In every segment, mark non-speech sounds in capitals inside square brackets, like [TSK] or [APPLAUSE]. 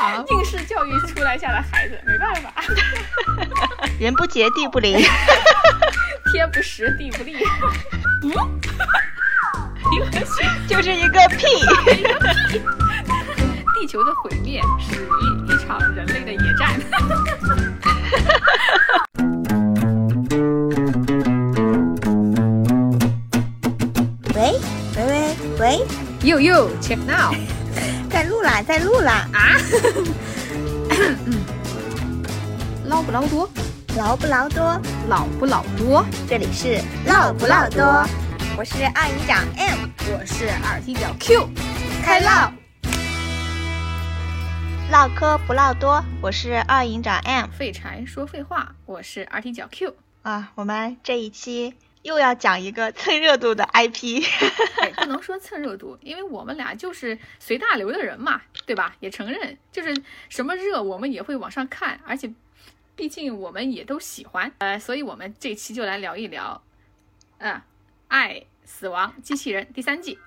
好，应试教育出来下的孩子，没办法。[LAUGHS] 人不杰地不灵，[LAUGHS] 天不时地不利。嗯，[LAUGHS] 就是一个屁。地球的毁灭始于一场人类的野战。喂喂喂喂，You You check now，在录啦，在录啦啊！[COUGHS] 嗯捞不捞多？捞不捞多？老不老多？这里是唠不唠多？我是二营长 M，我是二踢脚 Q，开唠！唠嗑不唠多，我是二营长 M，废柴说废话，我是二踢脚 Q 啊！我们这一期。又要讲一个 [LAUGHS] 蹭热度的 IP，不能说蹭热度，因为我们俩就是随大流的人嘛，对吧？也承认，就是什么热我们也会往上看，而且毕竟我们也都喜欢，呃，所以我们这期就来聊一聊，嗯，爱死亡机器人第三季。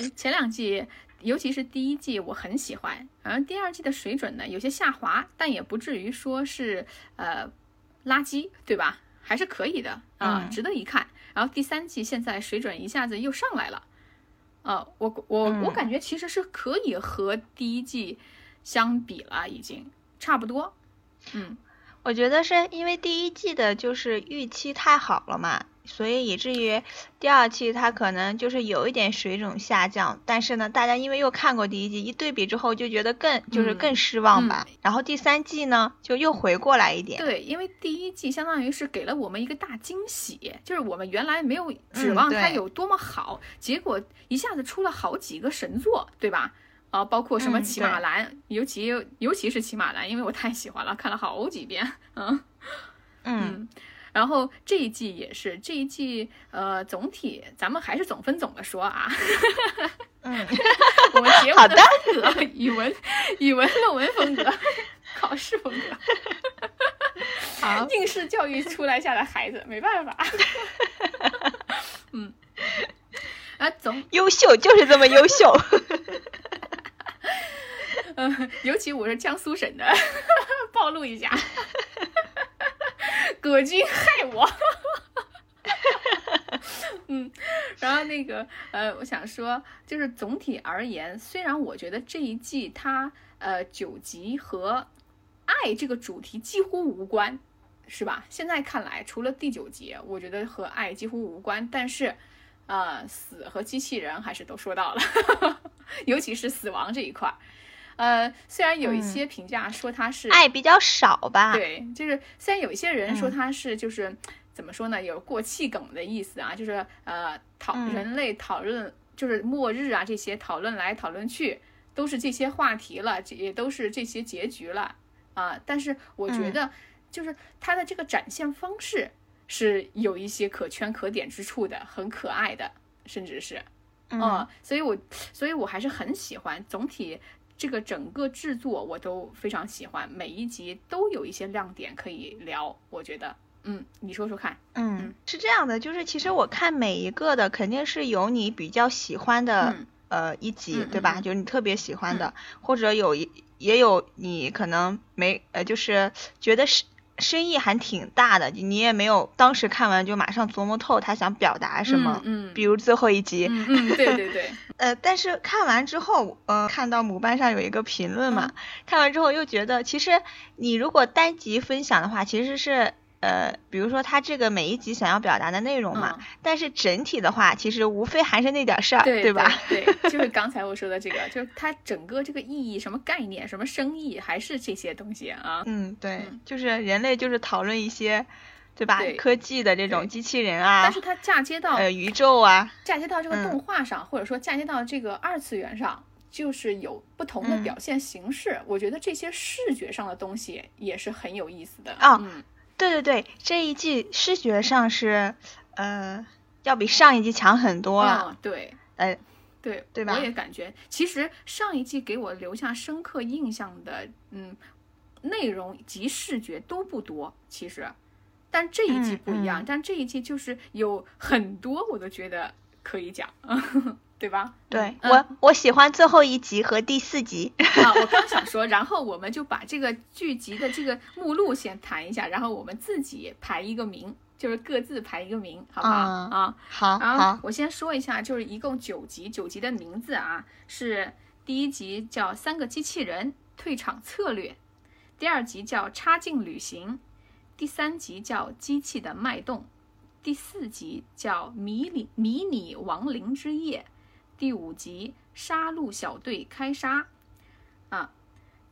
嗯，前两季，尤其是第一季，我很喜欢。然后第二季的水准呢，有些下滑，但也不至于说是呃垃圾，对吧？还是可以的啊，值得一看。然后第三季现在水准一下子又上来了，呃，我我我感觉其实是可以和第一季相比了，已经差不多。嗯，我觉得是因为第一季的就是预期太好了嘛。所以以至于第二季它可能就是有一点水准下降，但是呢，大家因为又看过第一季，一对比之后就觉得更就是更失望吧。然后第三季呢就又回过来一点。对，因为第一季相当于是给了我们一个大惊喜，就是我们原来没有指望它有多么好，结果一下子出了好几个神作，对吧？啊，包括什么骑马兰，尤其尤其是骑马兰，因为我太喜欢了，看了好几遍。嗯嗯。然后这一季也是这一季，呃，总体咱们还是总分总的说啊。嗯，[LAUGHS] 我们节目的风格，语文语文论文风格，[LAUGHS] 考试风格。[LAUGHS] 好，应试教育出来下的孩子，没办法。嗯，啊，总优秀就是这么优秀。嗯，尤其我是江苏省的，暴露一下。[LAUGHS] 葛军害我，嗯，然后那个呃，我想说，就是总体而言，虽然我觉得这一季它呃九集和爱这个主题几乎无关，是吧？现在看来，除了第九集，我觉得和爱几乎无关，但是呃，死和机器人还是都说到了，[LAUGHS] 尤其是死亡这一块。呃，虽然有一些评价说他是爱比较少吧，对，就是虽然有一些人说他是就是怎么说呢，有过气梗的意思啊，就是呃讨人类讨论就是末日啊这些讨论来讨论去都是这些话题了，也都是这些结局了啊，但是我觉得就是他的这个展现方式是有一些可圈可点之处的，很可爱的，甚至是。嗯，所以我所以我还是很喜欢总体。这个整个制作我都非常喜欢，每一集都有一些亮点可以聊。我觉得，嗯，你说说看。嗯，是这样的，就是其实我看每一个的肯定是有你比较喜欢的，呃，一集对吧？就是你特别喜欢的，或者有一也有你可能没呃，就是觉得是。深意还挺大的，你也没有当时看完就马上琢磨透他想表达什么。嗯，比如最后一集。嗯，对对对。[LAUGHS] 呃，但是看完之后，呃，看到母班上有一个评论嘛，看完之后又觉得，其实你如果单集分享的话，其实是。呃，比如说他这个每一集想要表达的内容嘛，但是整体的话，其实无非还是那点事儿，对吧？对，就 [LAUGHS] 是刚才我说的这个，就是它整个这个意义、什么概念、什么生意，还是这些东西啊。嗯，对，就是人类就是讨论一些，对吧？科技的这种机器人啊，但是它嫁接到呃宇宙啊，嫁接到这个动画上，或者说嫁接到这个二次元上，就是有不同的表现形式。我觉得这些视觉上的东西也是很有意思的啊。对对对，这一季视觉上是，呃，要比上一季强很多了。对，呃，对对吧？我也感觉，其实上一季给我留下深刻印象的，嗯，内容及视觉都不多，其实，但这一季不一样，但这一季就是有很多，我都觉得可以讲，[LAUGHS] 对吧？对我我喜欢最后一集和第四集啊，我刚想说，[LAUGHS] 然后我们就把这个剧集的这个目录先谈一下，然后我们自己排一个名，就是各自排一个名，好不好？啊，好，然后我先说一下，就是一共九集，九集的名字啊是第一集叫《三个机器人退场策略》。第二集叫插进旅行，第三集叫机器的脉动，第四集叫迷你迷你亡灵之夜，第五集杀戮小队开杀，啊，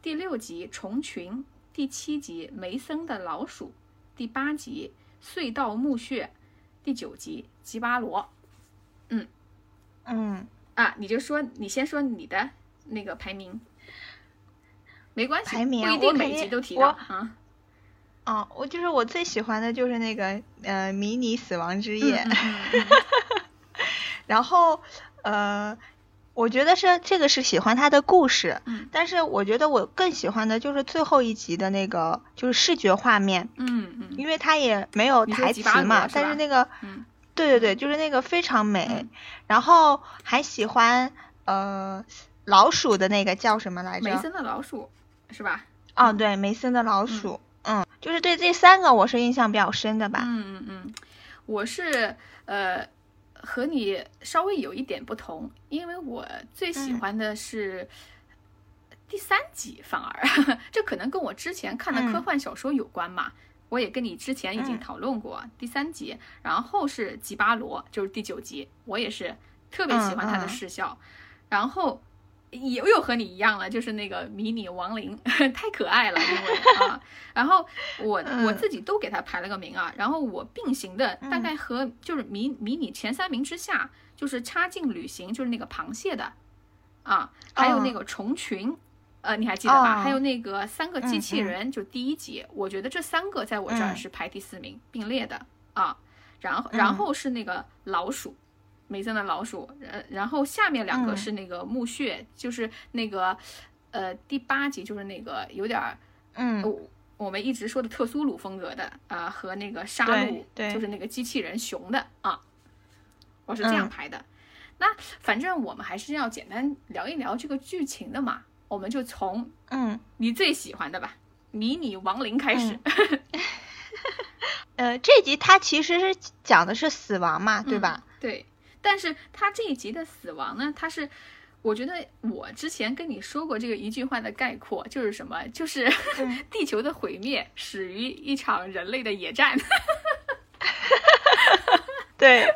第六集虫群，第七集梅森的老鼠，第八集隧道墓穴，第九集吉巴罗，嗯。嗯。啊，你就说你先说你的那个排名。没关系，不一定每集都提到啊。哦，我就是我最喜欢的就是那个呃迷你死亡之夜，[LAUGHS] 然后呃，我觉得是这个是喜欢它的故事，但是我觉得我更喜欢的就是最后一集的那个就是视觉画面，嗯嗯，因为他也没有台词嘛，但是那个，对对对，就是那个非常美，然后还喜欢呃老鼠的那个叫什么来着？梅森的老鼠。是吧？哦，对，梅森的老鼠，嗯，就是对这三个我是印象比较深的吧。嗯嗯嗯，我是呃和你稍微有一点不同，因为我最喜欢的是第三集，反而 [LAUGHS] 这可能跟我之前看的科幻小说有关嘛。我也跟你之前已经讨论过第三集，然后是吉巴罗，就是第九集，我也是特别喜欢他的视效，然后。也又和你一样了，就是那个迷你亡灵 [LAUGHS] 太可爱了，因为啊，然后我我自己都给它排了个名啊，然后我并行的大概和就是迷迷你前三名之下，就是插进旅行，就是那个螃蟹的啊，还有那个虫群，呃，你还记得吧？还有那个三个机器人，就第一集，我觉得这三个在我这儿是排第四名并列的啊，然后然后是那个老鼠。梅森的老鼠，呃，然后下面两个是那个墓穴，就是那个，呃，第八集就是那个有点儿，嗯，我们一直说的特苏鲁风格的啊，和那个杀戮，就是那个机器人熊的啊，我是这样排的。那反正我们还是要简单聊一聊这个剧情的嘛，我们就从嗯你最喜欢的吧，迷你亡灵开始。[LAUGHS] 呃，这集它其实是讲的是死亡嘛，对吧？对。但是他这一集的死亡呢？他是，我觉得我之前跟你说过这个一句话的概括，就是什么？就是 [LAUGHS] 地球的毁灭始于一场人类的野战。[LAUGHS] 对。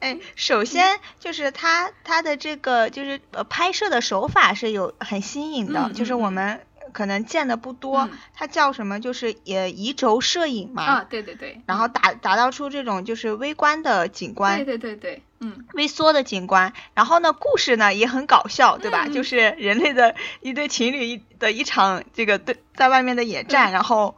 哎，首先就是他他的这个就是呃拍摄的手法是有很新颖的，就是我们。可能见的不多，它叫什么？就是也移轴摄影嘛。啊，对对对。然后打打造出这种就是微观的景观。对对对对，嗯，微缩的景观。然后呢，故事呢也很搞笑，对吧？[LAUGHS] 就是人类的一对情侣的一场这个对在外面的野战，然后。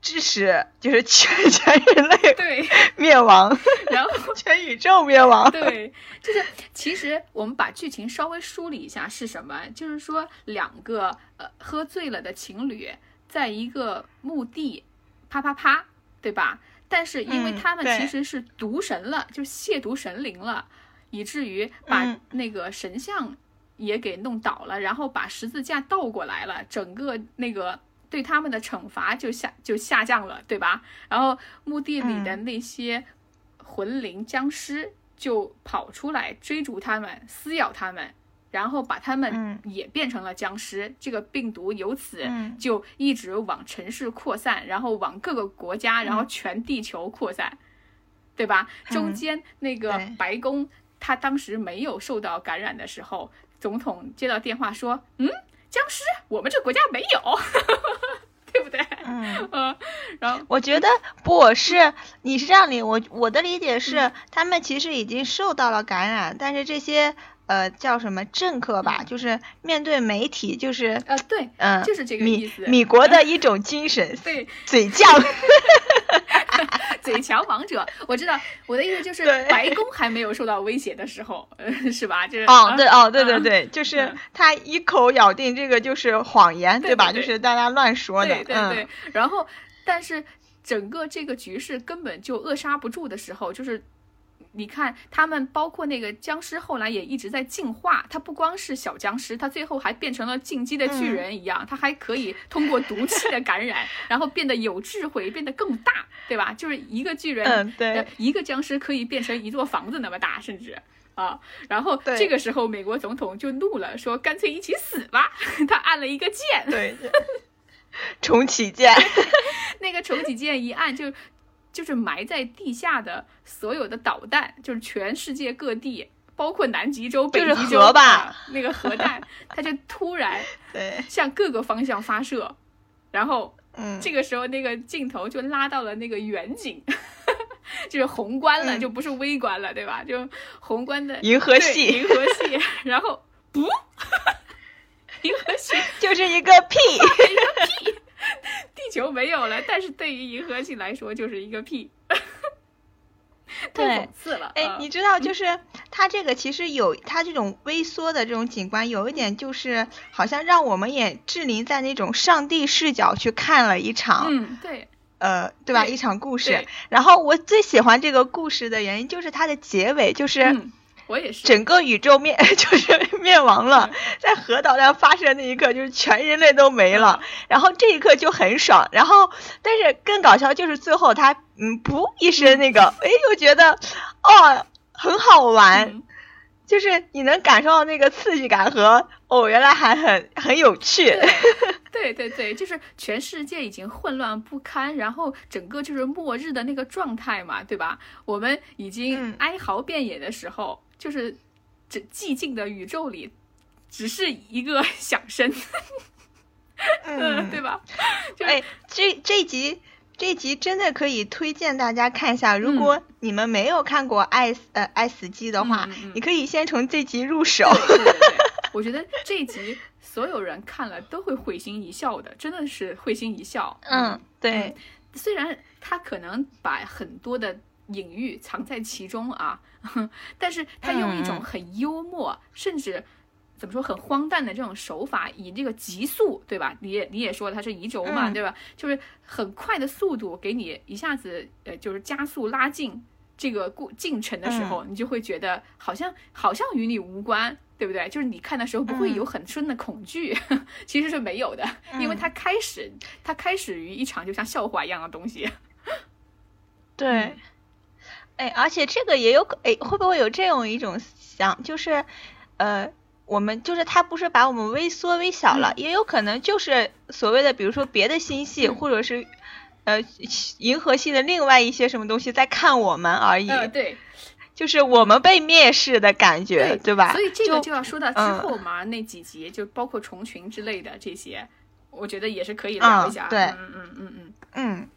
致使就是全 [LAUGHS] 全人类对灭亡，[LAUGHS] 然后全宇宙灭亡。对，就是其实我们把剧情稍微梳理一下是什么？就是说两个呃喝醉了的情侣在一个墓地啪啪啪，对吧？但是因为他们其实是毒神了，就亵渎神灵了，以至于把那个神像也给弄倒了，然后把十字架倒过来了，整个那个。对他们的惩罚就下就下降了，对吧？然后墓地里的那些魂灵僵尸就跑出来追逐他们，撕咬他们，然后把他们也变成了僵尸。这个病毒由此就一直往城市扩散，然后往各个国家，然后全地球扩散，对吧？中间那个白宫，他当时没有受到感染的时候，总统接到电话说：“嗯。”僵尸，我们这国家没有，[LAUGHS] [LAUGHS] 对不对？嗯。[LAUGHS] 嗯，然后我觉得不是，你是这样理，我我的理解是，他们其实已经受到了感染，但是这些呃叫什么政客吧，就是面对媒体，就是呃对，嗯，就是这个意思，米国的一种精神，对，嘴犟，[LAUGHS] [LAUGHS] 嘴强王者，我知道我的意思就是白宫还没有受到威胁的时候，是吧？就是哦，对哦，对对对，就是他一口咬定这个就是谎言，对吧？就是大家乱说的，对对对。然后，但是整个这个局势根本就扼杀不住的时候，就是。你看，他们包括那个僵尸，后来也一直在进化。它不光是小僵尸，它最后还变成了进击的巨人一样，它还可以通过毒气的感染，然后变得有智慧，变得更大，对吧？就是一个巨人，对，一个僵尸可以变成一座房子那么大，甚至啊。然后这个时候，美国总统就怒了，说：“干脆一起死吧！” [LAUGHS] 他按了一个键，对，重启键，[LAUGHS] 那个重启键一按就。就是埋在地下的所有的导弹，就是全世界各地，包括南极洲、北极洲吧，那个核弹，[LAUGHS] 它就突然 [LAUGHS] 对向各个方向发射，然后，嗯，这个时候那个镜头就拉到了那个远景，[LAUGHS] 就是宏观了，就不是微观了，对吧？就宏观的银河系，银河系，然后不，银河系就是一个屁，一个屁。[LAUGHS] 地球没有了，但是对于银河系来说就是一个屁，太讽刺了。哎，你知道，就是它这个其实有它这种微缩的这种景观，有一点就是好像让我们也置临在那种上帝视角去看了一场，嗯，对，呃，对吧？一场故事。然后我最喜欢这个故事的原因就是它的结尾，就是。我也是，整个宇宙灭 [LAUGHS] 就是灭亡了，[LAUGHS] 在核导弹发射那一刻，就是全人类都没了，然后这一刻就很爽。然后，但是更搞笑就是最后他嗯噗一声那个，哎，又觉得哦很好玩，就是你能感受到那个刺激感和哦原来还很很有趣。对 [LAUGHS] 对对，就是全世界已经混乱不堪，然后整个就是末日的那个状态嘛，对吧？我们已经哀嚎遍野的时候。就是这寂静的宇宙里，只是一个 [LAUGHS] 响声，嗯，对吧？哎，这这集这集真的可以推荐大家看一下。如果你们没有看过《爱呃爱死机》的话，你可以先从这集入手。对对对，[LAUGHS] 我觉得这集所有人看了都会会心一笑的，真的是会心一笑。嗯，对。虽然他可能把很多的隐喻藏在其中啊。[LAUGHS] 但是他用一种很幽默，甚至怎么说很荒诞的这种手法，以这个极速，对吧？你也你也说它是移轴嘛，对吧？就是很快的速度给你一下子呃，就是加速拉近这个过进程的时候，你就会觉得好像好像与你无关，对不对？就是你看的时候不会有很深的恐惧，[LAUGHS] 其实是没有的，因为它开始它开始于一场就像笑话一样的东西，[LAUGHS] 对。哎，而且这个也有可，哎，会不会有这样一种想，就是，呃，我们就是他不是把我们微缩微小了，也有可能就是所谓的，比如说别的星系，或者是，呃，银河系的另外一些什么东西在看我们而已。对，就是我们被蔑视的感觉，对吧？所以这个就要说到之后嘛，那几集就包括虫群之类的这些，我觉得也是可以聊一下。对，嗯嗯嗯嗯嗯。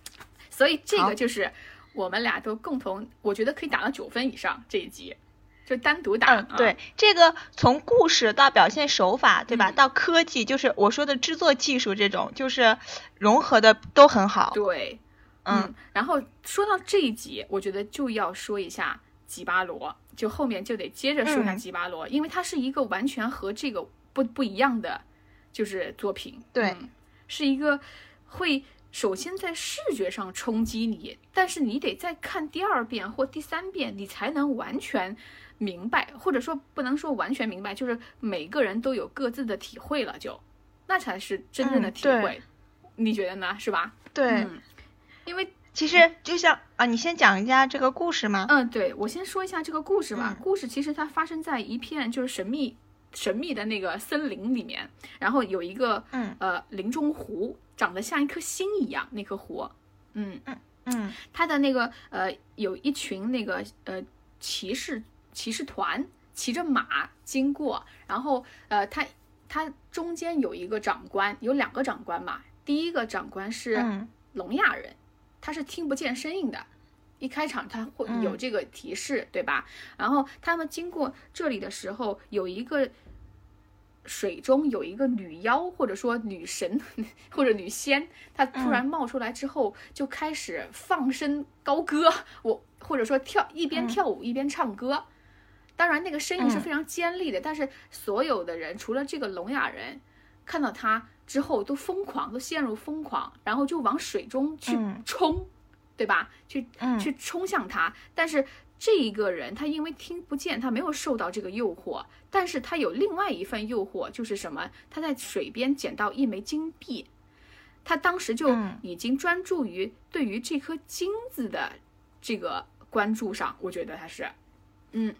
所以这个就是。我们俩都共同，我觉得可以打到九分以上这一集，就单独打。嗯，对，这个从故事到表现手法，对吧？到科技，就是我说的制作技术这种，就是融合的都很好。对，嗯。然后说到这一集，我觉得就要说一下吉巴罗，就后面就得接着说一下吉巴罗，因为它是一个完全和这个不不一样的，就是作品。对，是一个会。首先在视觉上冲击你，但是你得再看第二遍或第三遍，你才能完全明白，或者说不能说完全明白，就是每个人都有各自的体会了，就那才是真正的体会。你觉得呢？是吧？对，因为其实就像啊，你先讲一下这个故事嘛？嗯，对，我先说一下这个故事吧。故事其实它发生在一片就是神秘神秘的那个森林里面，然后有一个嗯呃林中湖。长得像一颗星一样，那颗湖，嗯嗯嗯，它的那个呃，有一群那个呃骑士骑士团骑着马经过，然后呃，它它中间有一个长官，有两个长官嘛。第一个长官是聋哑人，他是听不见声音的。一开场他会有这个提示，对吧？然后他们经过这里的时候，有一个水中有一个女妖，或者说女神或者女仙，她突然冒出来之后，就开始放声高歌，我或者说跳一边跳舞一边唱歌。当然，那个声音是非常尖利的，但是所有的人除了这个聋哑人，看到她之后都疯狂，都陷入疯狂，然后就往水中去冲，对吧？去去冲向她，但是。这一个人，他因为听不见，他没有受到这个诱惑，但是他有另外一份诱惑，就是什么？他在水边捡到一枚金币，他当时就已经专注于对于这颗金子的这个关注上，我觉得他是，嗯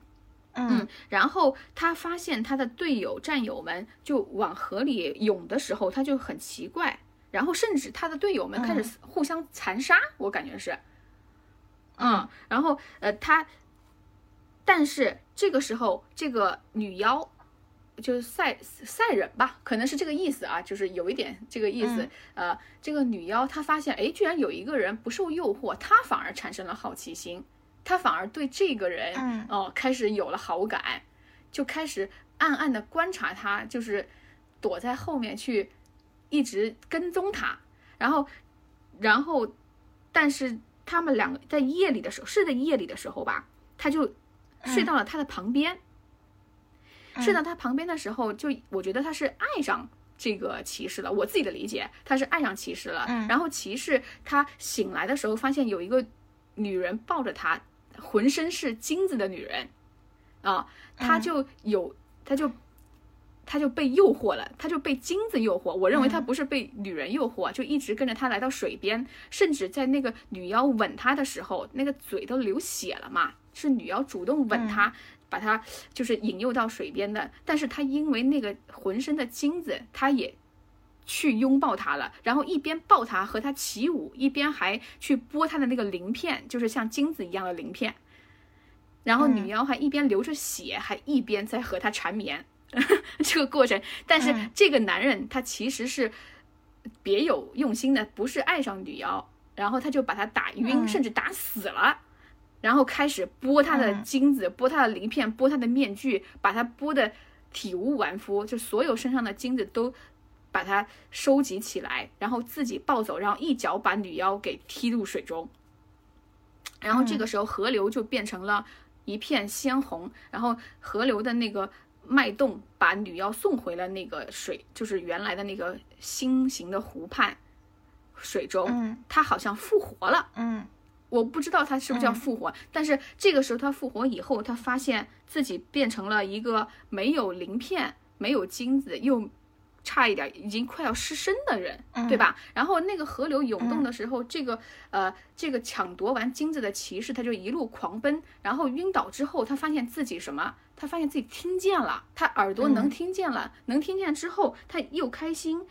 嗯，然后他发现他的队友战友们就往河里涌的时候，他就很奇怪，然后甚至他的队友们开始互相残杀，我感觉是。嗯，然后呃，他，但是这个时候，这个女妖就是赛赛人吧，可能是这个意思啊，就是有一点这个意思。呃，这个女妖她发现，哎，居然有一个人不受诱惑，她反而产生了好奇心，她反而对这个人哦开始有了好感，就开始暗暗的观察他，就是躲在后面去一直跟踪他，然后，然后，但是。他们两个在夜里的时候，是在夜里的时候吧，他就睡到了他的旁边。睡到他旁边的时候，就我觉得他是爱上这个骑士了。我自己的理解，他是爱上骑士了。然后骑士他醒来的时候，发现有一个女人抱着他，浑身是金子的女人啊，他就有他就。他就被诱惑了，他就被金子诱惑。我认为他不是被女人诱惑，就一直跟着他来到水边，甚至在那个女妖吻他的时候，那个嘴都流血了嘛。是女妖主动吻他，把他就是引诱到水边的。但是他因为那个浑身的金子，他也去拥抱他了，然后一边抱他和他起舞，一边还去剥他的那个鳞片，就是像金子一样的鳞片。然后女妖还一边流着血，还一边在和他缠绵。[LAUGHS] 这个过程，但是这个男人他其实是别有用心的，不是爱上女妖，然后他就把她打晕，甚至打死了，然后开始剥她的金子，剥她的鳞片，剥她的面具，把她剥的体无完肤，就所有身上的金子都把它收集起来，然后自己抱走，然后一脚把女妖给踢入水中，然后这个时候河流就变成了一片鲜红，然后河流的那个。脉动把女妖送回了那个水，就是原来的那个心形的湖畔水中。嗯，她好像复活了。嗯，我不知道她是不是叫复活，但是这个时候她复活以后，她发现自己变成了一个没有鳞片、没有金子又。差一点，已经快要失身的人，对吧？然后那个河流涌动的时候，这个呃，这个抢夺完金子的骑士，他就一路狂奔，然后晕倒之后，他发现自己什么？他发现自己听见了，他耳朵能听见了，能听见之后，他又开心，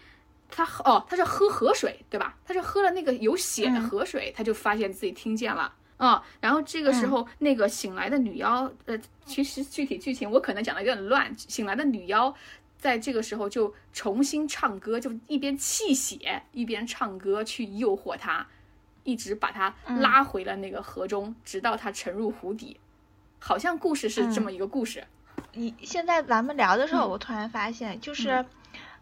他哦，他是喝河水，对吧？他是喝了那个有血的河水，他就发现自己听见了，啊，然后这个时候，那个醒来的女妖，呃，其实具体剧情我可能讲的有点乱，醒来的女妖。在这个时候就重新唱歌，就一边泣血一边唱歌去诱惑他，一直把他拉回了那个河中，直到他沉入湖底。好像故事是这么一个故事。你现在咱们聊的时候，我突然发现，就是，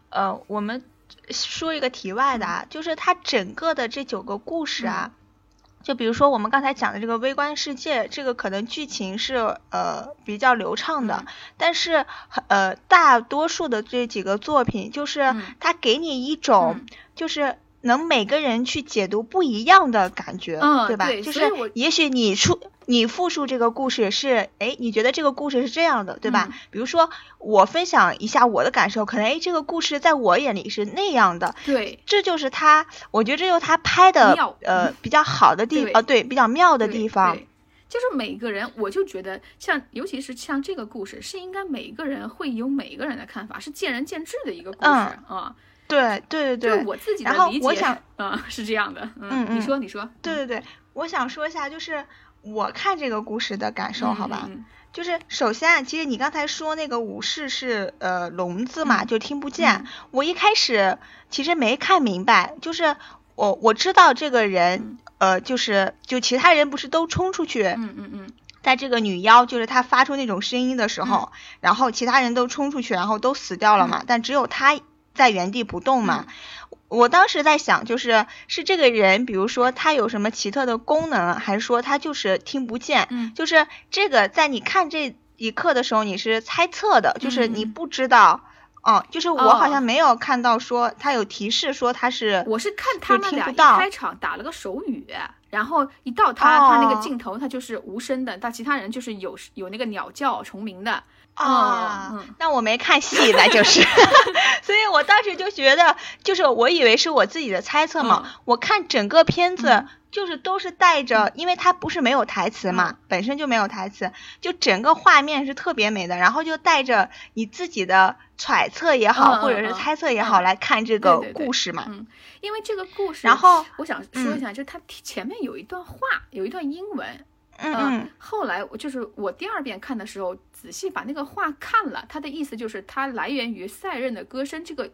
呃，我们说一个题外的啊，就是它整个的这九个故事啊。就比如说我们刚才讲的这个微观世界，这个可能剧情是呃比较流畅的，但是呃大多数的这几个作品，就是它给你一种就是能每个人去解读不一样的感觉，对吧？就是也许你出。你复述这个故事是，哎，你觉得这个故事是这样的，对吧？比如说我分享一下我的感受，可能哎，这个故事在我眼里是那样的。对，这就是他，我觉得这就是他拍的呃比较好的地方，对，比较妙的地方。就是每个人，我就觉得像，尤其是像这个故事，是应该每一个人会有每一个人的看法，是见仁见智的一个故事啊。对对对对，我自己的理解，嗯，是这样的。嗯嗯，你说你说。对对对，我想说一下，就是。我看这个故事的感受，好吧，就是首先，其实你刚才说那个武士是呃聋子嘛，就听不见。我一开始其实没看明白，就是我我知道这个人呃，就是就其他人不是都冲出去，嗯嗯嗯，在这个女妖就是她发出那种声音的时候，然后其他人都冲出去，然后都死掉了嘛，但只有她在原地不动嘛。我当时在想，就是是这个人，比如说他有什么奇特的功能，还是说他就是听不见？嗯，就是这个在你看这一刻的时候，你是猜测的，就是你不知道。哦，就是我好像没有看到说他有提示说他是，我是看他们俩一开场打了个手语，然后一到他他那个镜头，他就是无声的，但其他人就是有有那个鸟叫虫鸣的。啊，那我没看戏，那就是，[LAUGHS] 所以我当时就觉得，就是我以为是我自己的猜测嘛。我看整个片子就是都是带着，因为它不是没有台词嘛，本身就没有台词，就整个画面是特别美的，然后就带着你自己的揣测也好，或者是猜测也好来看这个故事嘛。嗯，因为这个故事，然后我想说一下，就是它前面有一段话，有一段英文。嗯，后来我就是我第二遍看的时候，仔细把那个话看了，它的意思就是它来源于赛壬的歌声这个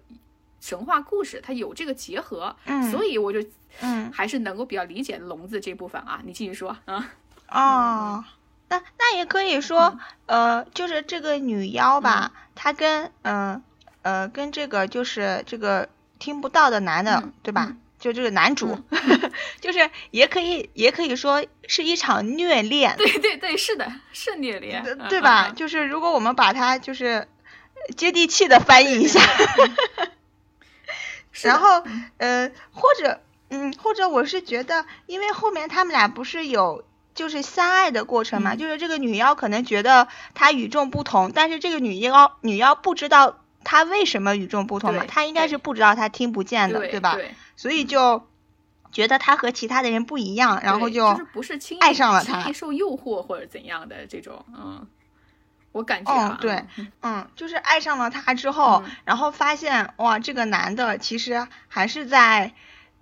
神话故事，它有这个结合，嗯，所以我就嗯还是能够比较理解聋子这部分啊。你继续说啊。哦，那那也可以说，呃，就是这个女妖吧，她跟嗯呃跟这个就是这个听不到的男的，对吧？就这个男主，[LAUGHS] 就是也可以也可以说是一场虐恋。对对对，是的，是虐恋，对吧？就是如果我们把它就是接地气的翻译一下，[LAUGHS] 然后呃，或者嗯，或者我是觉得，因为后面他们俩不是有就是相爱的过程嘛，就是这个女妖可能觉得他与众不同，但是这个女妖女妖不知道他为什么与众不同嘛，他应该是不知道他听不见的，对吧？所以就觉得他和其他的人不一样，然后就不是轻爱上了他，受诱惑或者怎样的这种，嗯，我感觉啊，对，嗯，就是爱上了他之后，然后发现哇，这个男的其实还是在，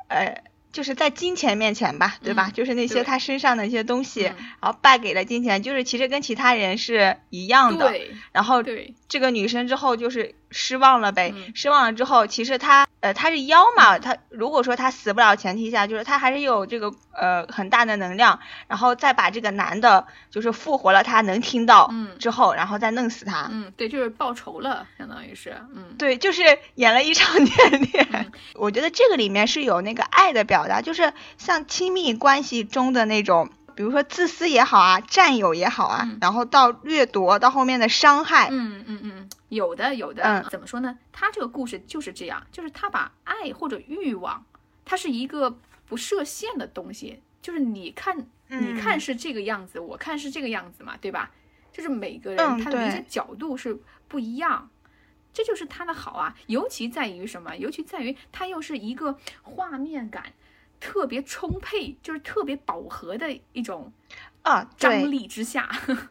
呃。就是在金钱面前吧，对吧？就是那些他身上的一些东西，然后败给了金钱，就是其实跟其他人是一样的。然后这个女生之后就是失望了呗，失望了之后，其实她呃他是妖嘛，他如果说他死不了前提下，就是他还是有这个呃很大的能量，然后再把这个男的就是复活了，他能听到之后，然后再弄死他。嗯，对，就是报仇了，相当于是，嗯，对，就是演了一场虐恋。[LAUGHS] 我觉得这个里面是有那个爱的表。表达就是像亲密关系中的那种，比如说自私也好啊，占有也好啊，然后到掠夺，到后面的伤害，嗯嗯嗯，有的有的，怎么说呢？他这个故事就是这样，就是他把爱或者欲望，它是一个不设限的东西，就是你看，你看是这个样子，我看是这个样子嘛，对吧？就是每个人他的一些角度是不一样。这就是他的好啊，尤其在于什么？尤其在于他又是一个画面感。特别充沛，就是特别饱和的一种啊张力之下，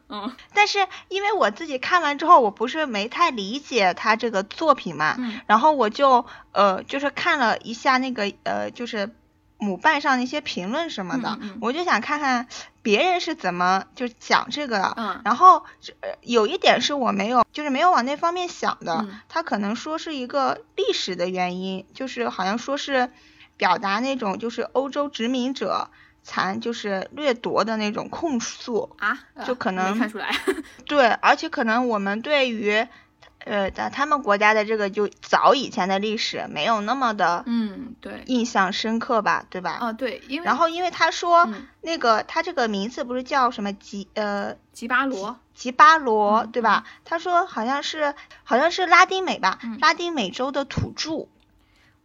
嗯，但是因为我自己看完之后，我不是没太理解他这个作品嘛，嗯，然后我就呃就是看了一下那个呃就是母瓣上那些评论什么的，我就想看看别人是怎么就讲这个的，嗯，然后有一点是我没有就是没有往那方面想的，他可能说是一个历史的原因，就是好像说是。表达那种就是欧洲殖民者残就是掠夺的那种控诉啊，就可能看出来，[LAUGHS] 对，而且可能我们对于呃在他们国家的这个就早以前的历史没有那么的嗯对印象深刻吧，对吧？啊对，因为然后因为他说那个他这个名字不是叫什么吉呃吉巴罗吉巴罗对吧？他说好像是好像是拉丁美吧，拉丁美洲的土著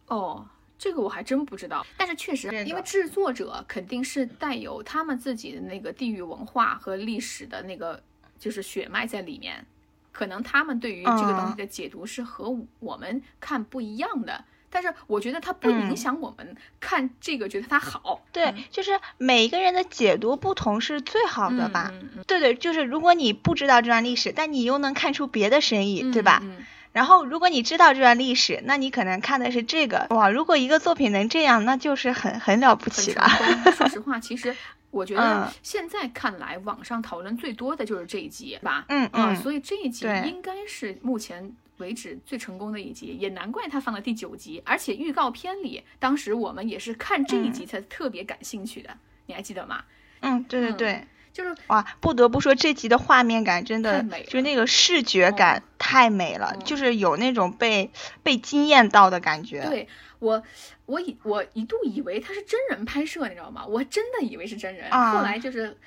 哦。这个我还真不知道，但是确实，因为制作者肯定是带有他们自己的那个地域文化和历史的那个就是血脉在里面，可能他们对于这个东西的解读是和我们看不一样的。但是我觉得它不影响我们看这个，觉得它好。对，就是每一个人的解读不同是最好的吧？对对，就是如果你不知道这段历史，但你又能看出别的深意，对吧？然后，如果你知道这段历史，那你可能看的是这个哇。如果一个作品能这样，那就是很很了不起了。说实话，其实我觉得现在看来，网上讨论最多的就是这一集吧。嗯嗯。所以这一集应该是目前为止最成功的一集，也难怪他放了第九集。而且预告片里，当时我们也是看这一集才特别感兴趣的，你还记得吗？嗯，对对对。就是哇，不得不说这集的画面感真的，就那个视觉感太美了，就是有那种被被惊艳到的感觉。对我，我以我一度以为它是真人拍摄，你知道吗？我真的以为是真人，后来就是，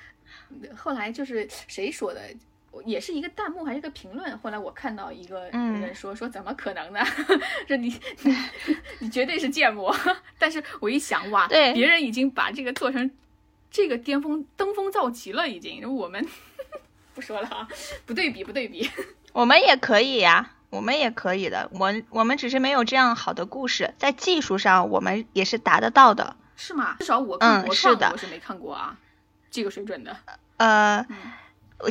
后来就是谁说的？也是一个弹幕还是一个评论？后来我看到一个人说说怎么可能呢？[LAUGHS] 说你你你绝对是建模。[LAUGHS] 但是我一想哇，对，别人已经把这个做成这个巅峰登峰造极了，已经。我们 [LAUGHS] 不说了啊，不对比不对比。我们也可以呀，我们也可以的。我我们只是没有这样好的故事，在技术上我们也是达得到的。是吗？至少我嗯是的，我是没看过啊，这个水准的。呃。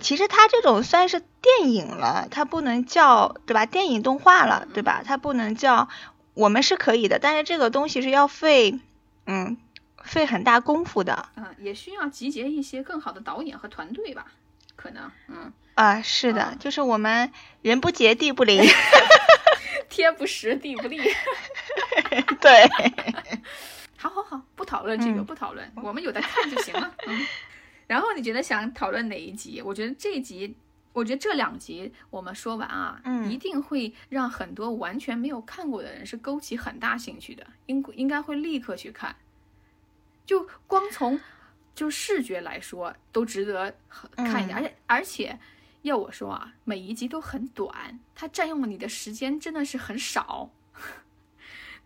其实它这种算是电影了，它不能叫对吧？电影动画了，对吧？它不能叫，我们是可以的，但是这个东西是要费，嗯，费很大功夫的。嗯，也需要集结一些更好的导演和团队吧？可能，嗯啊，是的，就是 [LAUGHS] 我们人不杰地不灵 [LAUGHS] [LAUGHS] 天不时地不利。对，好好好，不讨论这个，不讨论，我们有的看就行了。嗯。然后你觉得想讨论哪一集？我觉得这一集，我觉得这两集我们说完啊，嗯，一定会让很多完全没有看过的人是勾起很大兴趣的，应应该会立刻去看。就光从就视觉来说，都值得看一下。而且而且要我说啊，每一集都很短，它占用了你的时间真的是很少。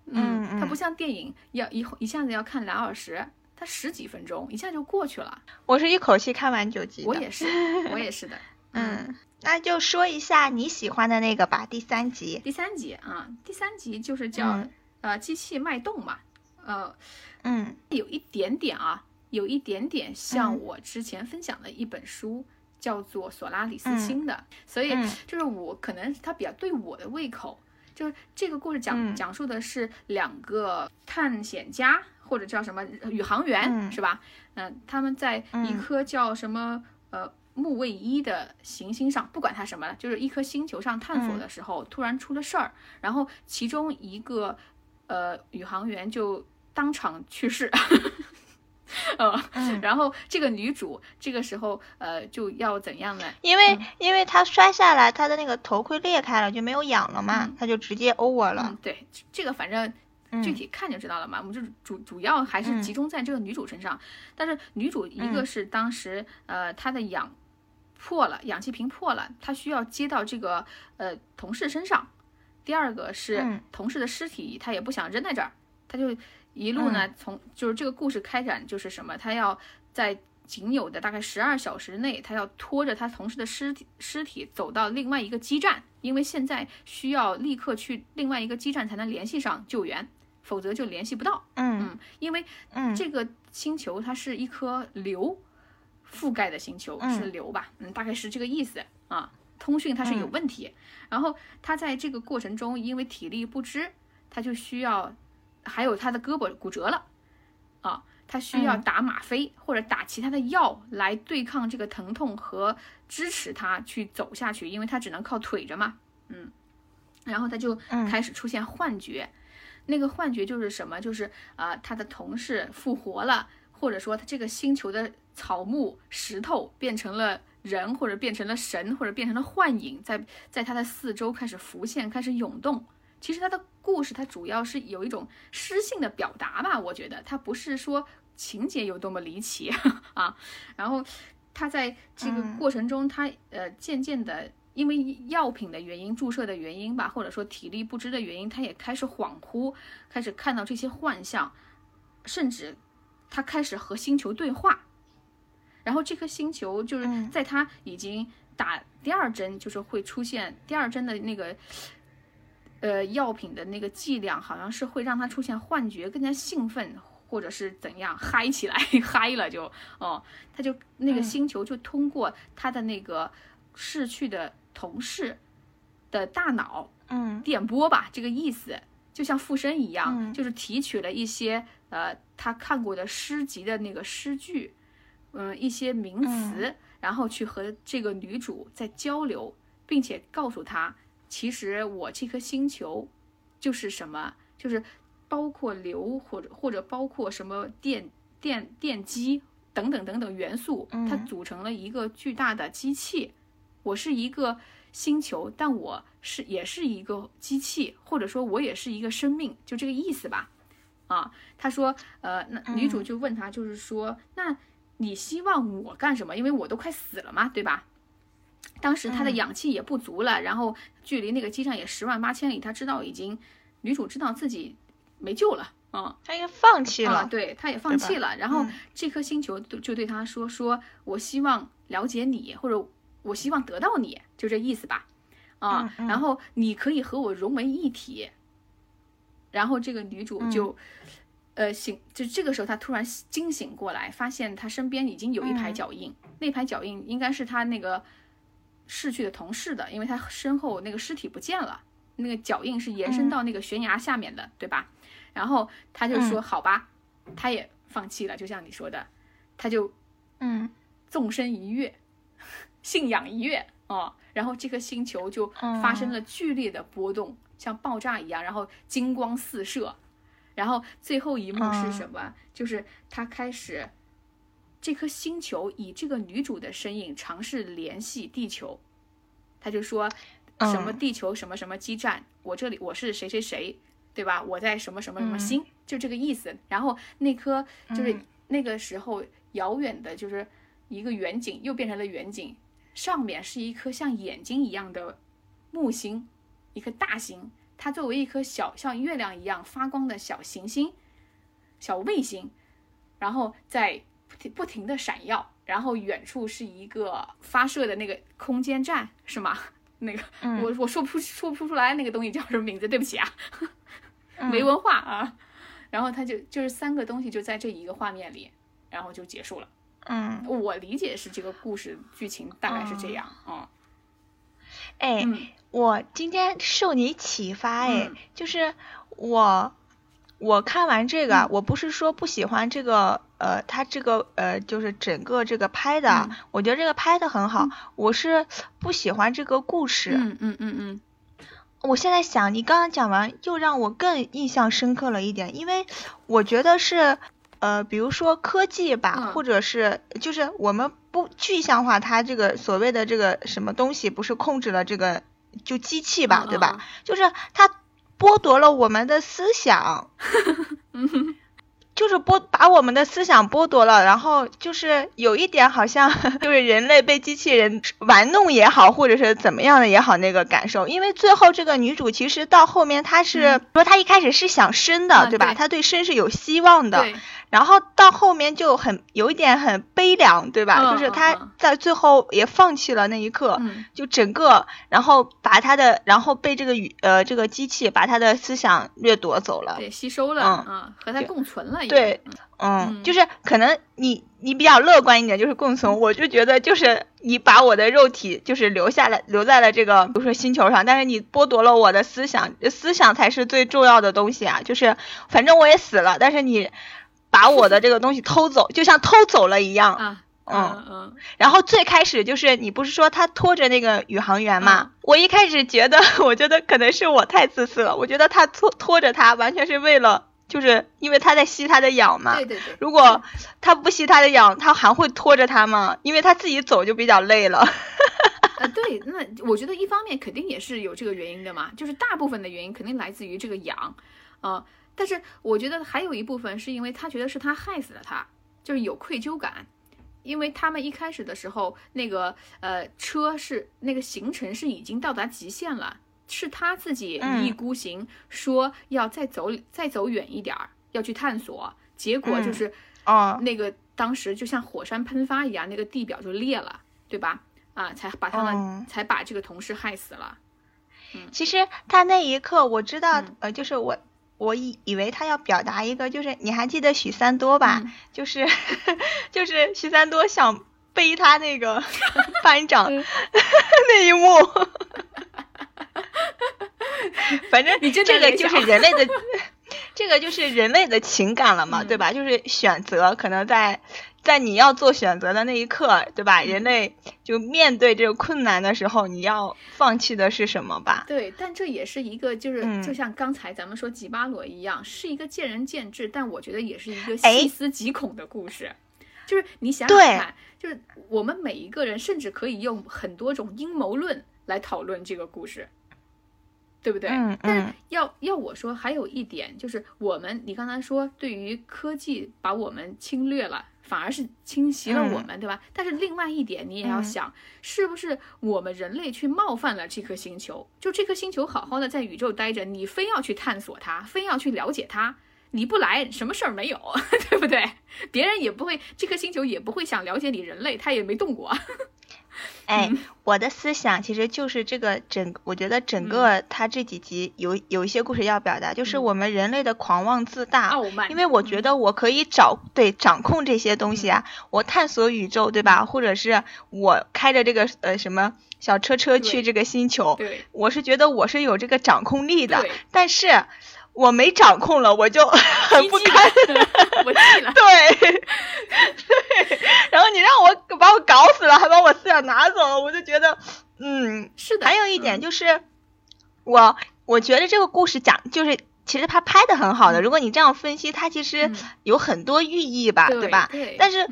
嗯，它不像电影要一一下子要看两小时。它十几分钟一下就过去了，我是一口气看完九集。我也是，我也是的。[LAUGHS] 嗯，那就说一下你喜欢的那个吧，第三集。第三集啊，第三集就是叫呃机器脉动嘛，呃，嗯，有一点点啊，有一点点像我之前分享的一本书，叫做索拉里斯星的，所以就是我可能它比较对我的胃口，就是这个故事讲讲述的是两个探险家。或者叫什么宇航员是吧？嗯，他们在一颗叫什么呃木卫一的行星上，不管它什么了，就是一颗星球上探索的时候，突然出了事儿，然后其中一个呃宇航员就当场去世，[LAUGHS] 嗯，然后这个女主这个时候呃就要怎样呢？因为因为她摔下来，她的那个头盔裂开了，就没有氧了嘛，她就直接 over 了。对，这个反正。具体看就知道了嘛，我们就主主要还是集中在这个女主身上。但是女主一个是当时呃她的氧破了，氧气瓶破了，她需要接到这个呃同事身上。第二个是同事的尸体，她也不想扔在这儿，她就一路呢从就是这个故事开展就是什么，他要在仅有的大概十二小时内，他要拖着他同事的尸体尸体走到另外一个基站，因为现在需要立刻去另外一个基站才能联系上救援。否则就联系不到。嗯嗯，因为这个星球它是一颗硫覆盖的星球，是硫吧？嗯，大概是这个意思啊。通讯它是有问题，然后他在这个过程中因为体力不支，他就需要，还有他的胳膊骨折了啊，他需要打吗啡或者打其他的药来对抗这个疼痛和支持他去走下去，因为他只能靠腿着嘛。嗯，然后他就开始出现幻觉。那个幻觉就是什么？就是啊，他的同事复活了，或者说他这个星球的草木、石头变成了人，或者变成了神，或者变成了幻影，在在他的四周开始浮现，开始涌动。其实他的故事，它主要是有一种诗性的表达吧？我觉得它不是说情节有多么离奇 [LAUGHS] 啊。然后他在这个过程中，他呃渐渐的。因为药品的原因、注射的原因吧，或者说体力不支的原因，他也开始恍惚，开始看到这些幻象，甚至他开始和星球对话。然后这颗星球就是在他已经打第二针，就是会出现第二针的那个呃药品的那个剂量，好像是会让他出现幻觉，更加兴奋，或者是怎样嗨起来，[LAUGHS] 嗨了就哦，他就那个星球就通过他的那个逝去的。同事的大脑，嗯，电波吧，这个意思就像附身一样，就是提取了一些呃他看过的诗集的那个诗句，嗯，一些名词，然后去和这个女主在交流，并且告诉她，其实我这颗星球就是什么，就是包括硫或者或者包括什么电电电机。等等等等元素，它组成了一个巨大的机器。我是一个星球，但我是也是一个机器，或者说我也是一个生命，就这个意思吧。啊，他说，呃，那女主就问他，就是说，那你希望我干什么？因为我都快死了嘛，对吧？当时他的氧气也不足了，然后距离那个基站也十万八千里，他知道已经，女主知道自己没救了。嗯，他也放弃了，对，他也放弃了。然后这颗星球就对他说：“说我希望了解你，或者我希望得到你，就这意思吧。”啊，然后你可以和我融为一体。然后这个女主就，呃，醒，就这个时候她突然惊醒过来，发现她身边已经有一排脚印，那排脚印应该是她那个逝去的同事的，因为他身后那个尸体不见了，那个脚印是延伸到那个悬崖下面的，对吧？然后他就说：“好吧，他也放弃了。”就像你说的，他就嗯，纵身一跃，[LAUGHS] 信仰一跃哦。然后这颗星球就发生了剧烈的波动，像爆炸一样，然后金光四射。然后最后一幕是什么？就是他开始，这颗星球以这个女主的身影尝试联系地球。他就说：“什么地球什么什么基站，我这里我是谁谁谁。”对吧？我在什么什么什么星，就这个意思。然后那颗就是那个时候遥远的，就是一个远景，又变成了远景，上面是一颗像眼睛一样的木星，一颗大星。它作为一颗小像月亮一样发光的小行星、小卫星，然后在不停的闪耀。然后远处是一个发射的那个空间站，是吗？[LAUGHS] 那个我我说不出说不出来那个东西叫什么名字，对不起啊。[LAUGHS] 没文化啊，然后他就就是三个东西就在这一个画面里，然后就结束了。嗯，我理解是这个故事剧情大概是这样啊。哎，我今天受你启发，哎，就是我我看完这个，我不是说不喜欢这个，呃，他这个呃，就是整个这个拍的，我觉得这个拍的很好，我是不喜欢这个故事。嗯嗯嗯嗯。我现在想，你刚刚讲完，又让我更印象深刻了一点，因为我觉得是，呃，比如说科技吧，或者是就是我们不具象化它这个所谓的这个什么东西，不是控制了这个就机器吧，对吧？就是它剥夺了我们的思想。[LAUGHS] 就是剥把我们的思想剥夺了，然后就是有一点好像 [LAUGHS] 就是人类被机器人玩弄也好，或者是怎么样的也好那个感受。因为最后这个女主其实到后面她是说她一开始是想生的，对吧？她对生是有希望的。然后到后面就很有一点很悲凉，对吧？就是他在最后也放弃了那一刻，就整个，然后把他的，然后被这个语呃这个机器把他的思想掠夺走了，对，吸收了，嗯，和他共存了，对，嗯，就是可能你你比较乐观一点，就是共存，我就觉得就是你把我的肉体就是留下来，留在了这个比如说星球上，但是你剥夺了我的思想，思想才是最重要的东西啊，就是反正我也死了，但是你。把我的这个东西偷走，就像偷走了一样。啊，嗯嗯。然后最开始就是你不是说他拖着那个宇航员吗？我一开始觉得，我觉得可能是我太自私了。我觉得他拖拖着他，完全是为了，就是因为他在吸他的氧嘛。对对对。如果他不吸他的氧，他还会拖着他吗？因为他自己走就比较累了。啊，[LAUGHS] 对，那我觉得一方面肯定也是有这个原因的嘛，就是大部分的原因肯定来自于这个氧，啊。但是我觉得还有一部分是因为他觉得是他害死了他，就是有愧疚感，因为他们一开始的时候那个呃车是那个行程是已经到达极限了，是他自己一意孤行说要再走再走远一点儿要去探索，结果就是哦那个当时就像火山喷发一样，那个地表就裂了，对吧？啊，才把他们才把这个同事害死了。嗯，其实他那一刻我知道，呃，就是我。我以以为他要表达一个，就是你还记得许三多吧？就是 [LAUGHS] 就是许三多想背他那个 [LAUGHS] 班长 [LAUGHS] 那一幕，反正这个就是人类的，这个就是人类的情感了嘛，对吧？就是选择可能在。在你要做选择的那一刻，对吧？人类就面对这个困难的时候，你要放弃的是什么吧？对，但这也是一个，就是就像刚才咱们说吉巴罗一样，是一个见仁见智，但我觉得也是一个细思极恐的故事。就是你想想看，就是我们每一个人甚至可以用很多种阴谋论来讨论这个故事。对不对？嗯但要要我说，还有一点就是，我们你刚才说，对于科技把我们侵略了，反而是侵袭了我们，对吧？但是另外一点，你也要想，是不是我们人类去冒犯了这颗星球？就这颗星球好好的在宇宙待着，你非要去探索它，非要去了解它，你不来，什么事儿没有，[LAUGHS] 对不对？别人也不会，这颗星球也不会想了解你人类，他也没动过。[LAUGHS] 哎，我的思想其实就是这个整，我觉得整个他这几集有有一些故事要表达，就是我们人类的狂妄自大，傲慢。因为我觉得我可以找对掌控这些东西啊，我探索宇宙，对吧？或者是我开着这个呃什么小车车去这个星球，我是觉得我是有这个掌控力的，但是。我没掌控了，我就很 [LAUGHS] 不堪，[LAUGHS] 我气了。对，[LAUGHS] 对，然后你让我把我搞死了，还把我思想拿走了，我就觉得，嗯，是的。还有一点就是，我我觉得这个故事讲就是，其实他拍的很好的。如果你这样分析，它其实有很多寓意吧，对吧？对。但是，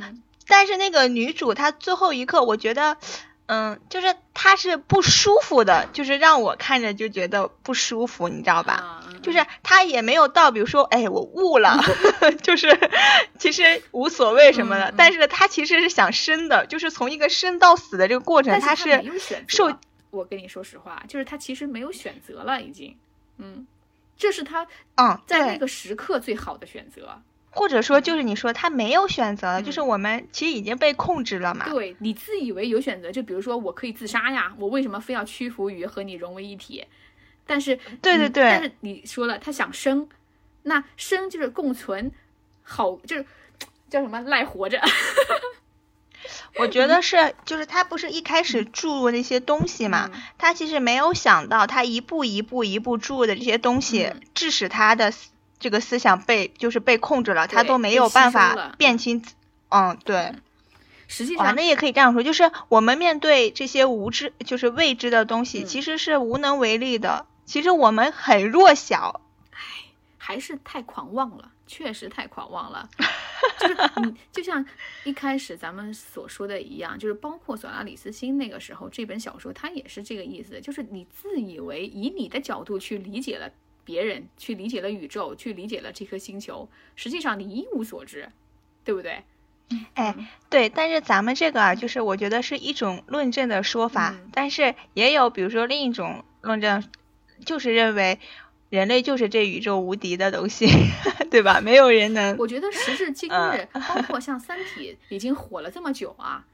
但是那个女主她最后一刻，我觉得。嗯，就是他是不舒服的，就是让我看着就觉得不舒服，你知道吧？就是他也没有到，比如说，哎，我悟了，[LAUGHS] 就是其实无所谓什么的。但是他其实是想生的，就是从一个生到死的这个过程，他是受。我跟你说实话，就是他其实没有选择了，已经，嗯，这是他嗯在那个时刻最好的选择。或者说，就是你说他没有选择，就是我们其实已经被控制了嘛。对你自以为有选择，就比如说我可以自杀呀，我为什么非要屈服于和你融为一体？但是，对对对，但是你说了他想生，那生就是共存，好就是 [TSK] 叫什么赖活着。[LAUGHS] 我觉得是，就是他不是一开始注入那些东西嘛，他其实没有想到他一步一步一步注入的这些东西，致使他的。这个思想被就是被控制了，他都没有办法辨清。嗯，对。实际上，那也可以这样说，就是我们面对这些无知，就是未知的东西，其实是无能为力的。其实我们很弱小。唉，还是太狂妄了，确实太狂妄了。就是 [LAUGHS] 你，就像一开始咱们所说的一样，就是包括索拉里斯星那个时候这本小说，它也是这个意思，就是你自以为以你的角度去理解了。别人去理解了宇宙，去理解了这颗星球，实际上你一无所知，对不对？哎，对，但是咱们这个啊，就是我觉得是一种论证的说法，但是也有比如说另一种论证，就是认为人类就是这宇宙无敌的东西，[LAUGHS] 对吧？没有人能。我觉得时至今日，包括像《三体》已经火了这么久啊。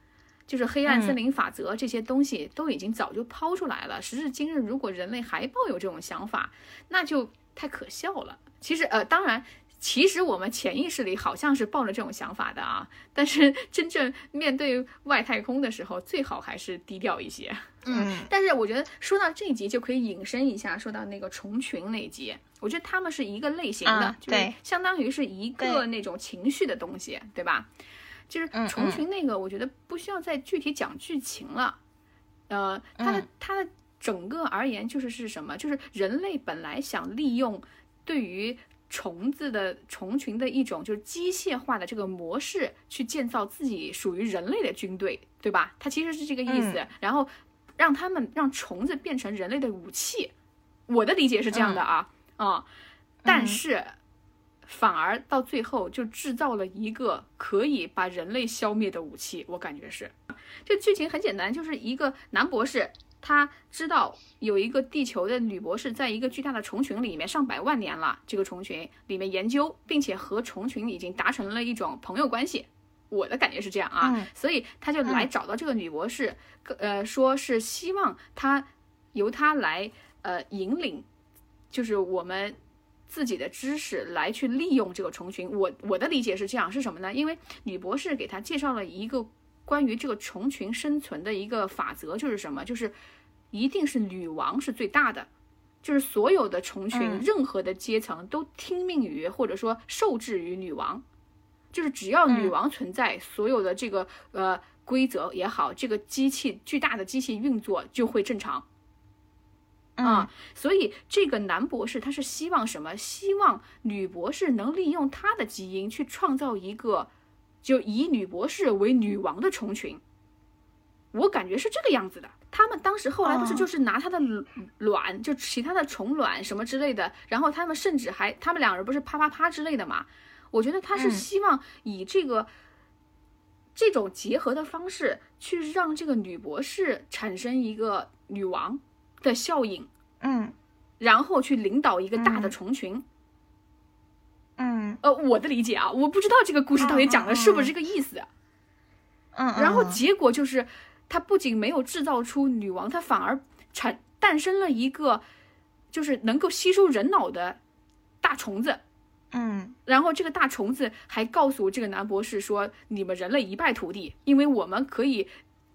就是黑暗森林法则这些东西都已经早就抛出来了。时至今日，如果人类还抱有这种想法，那就太可笑了。其实，呃，当然，其实我们潜意识里好像是抱着这种想法的啊。但是真正面对外太空的时候，最好还是低调一些。嗯。但是我觉得说到这一集就可以引申一下，说到那个虫群那集，我觉得他们是一个类型的，就是相当于是一个那种情绪的东西，对吧？就是虫群那个，我觉得不需要再具体讲剧情了。呃，它的它的整个而言就是是什么？就是人类本来想利用对于虫子的虫群的一种就是机械化的这个模式，去建造自己属于人类的军队，对吧？它其实是这个意思。然后让他们让虫子变成人类的武器。我的理解是这样的啊啊，但是。反而到最后就制造了一个可以把人类消灭的武器，我感觉是。这剧情很简单，就是一个男博士，他知道有一个地球的女博士在一个巨大的虫群里面上百万年了，这个虫群里面研究，并且和虫群已经达成了一种朋友关系。我的感觉是这样啊，所以他就来找到这个女博士，呃，说是希望他由他来呃引领，就是我们。自己的知识来去利用这个虫群，我我的理解是这样，是什么呢？因为女博士给他介绍了一个关于这个虫群生存的一个法则，就是什么？就是一定是女王是最大的，就是所有的虫群，任何的阶层都听命于或者说受制于女王，就是只要女王存在，所有的这个呃规则也好，这个机器巨大的机器运作就会正常。啊，所以这个男博士他是希望什么？希望女博士能利用他的基因去创造一个就以女博士为女王的虫群。我感觉是这个样子的。他们当时后来不是就是拿他的卵，就其他的虫卵什么之类的，然后他们甚至还他们两人不是啪啪啪之类的嘛？我觉得他是希望以这个这种结合的方式去让这个女博士产生一个女王的效应，嗯，然后去领导一个大的虫群。嗯，呃，我的理解啊，我不知道这个故事到底讲的是不是这个意思。嗯，然后结果就是。他不仅没有制造出女王，他反而产诞生了一个，就是能够吸收人脑的大虫子。嗯，然后这个大虫子还告诉这个男博士说：“你们人类一败涂地，因为我们可以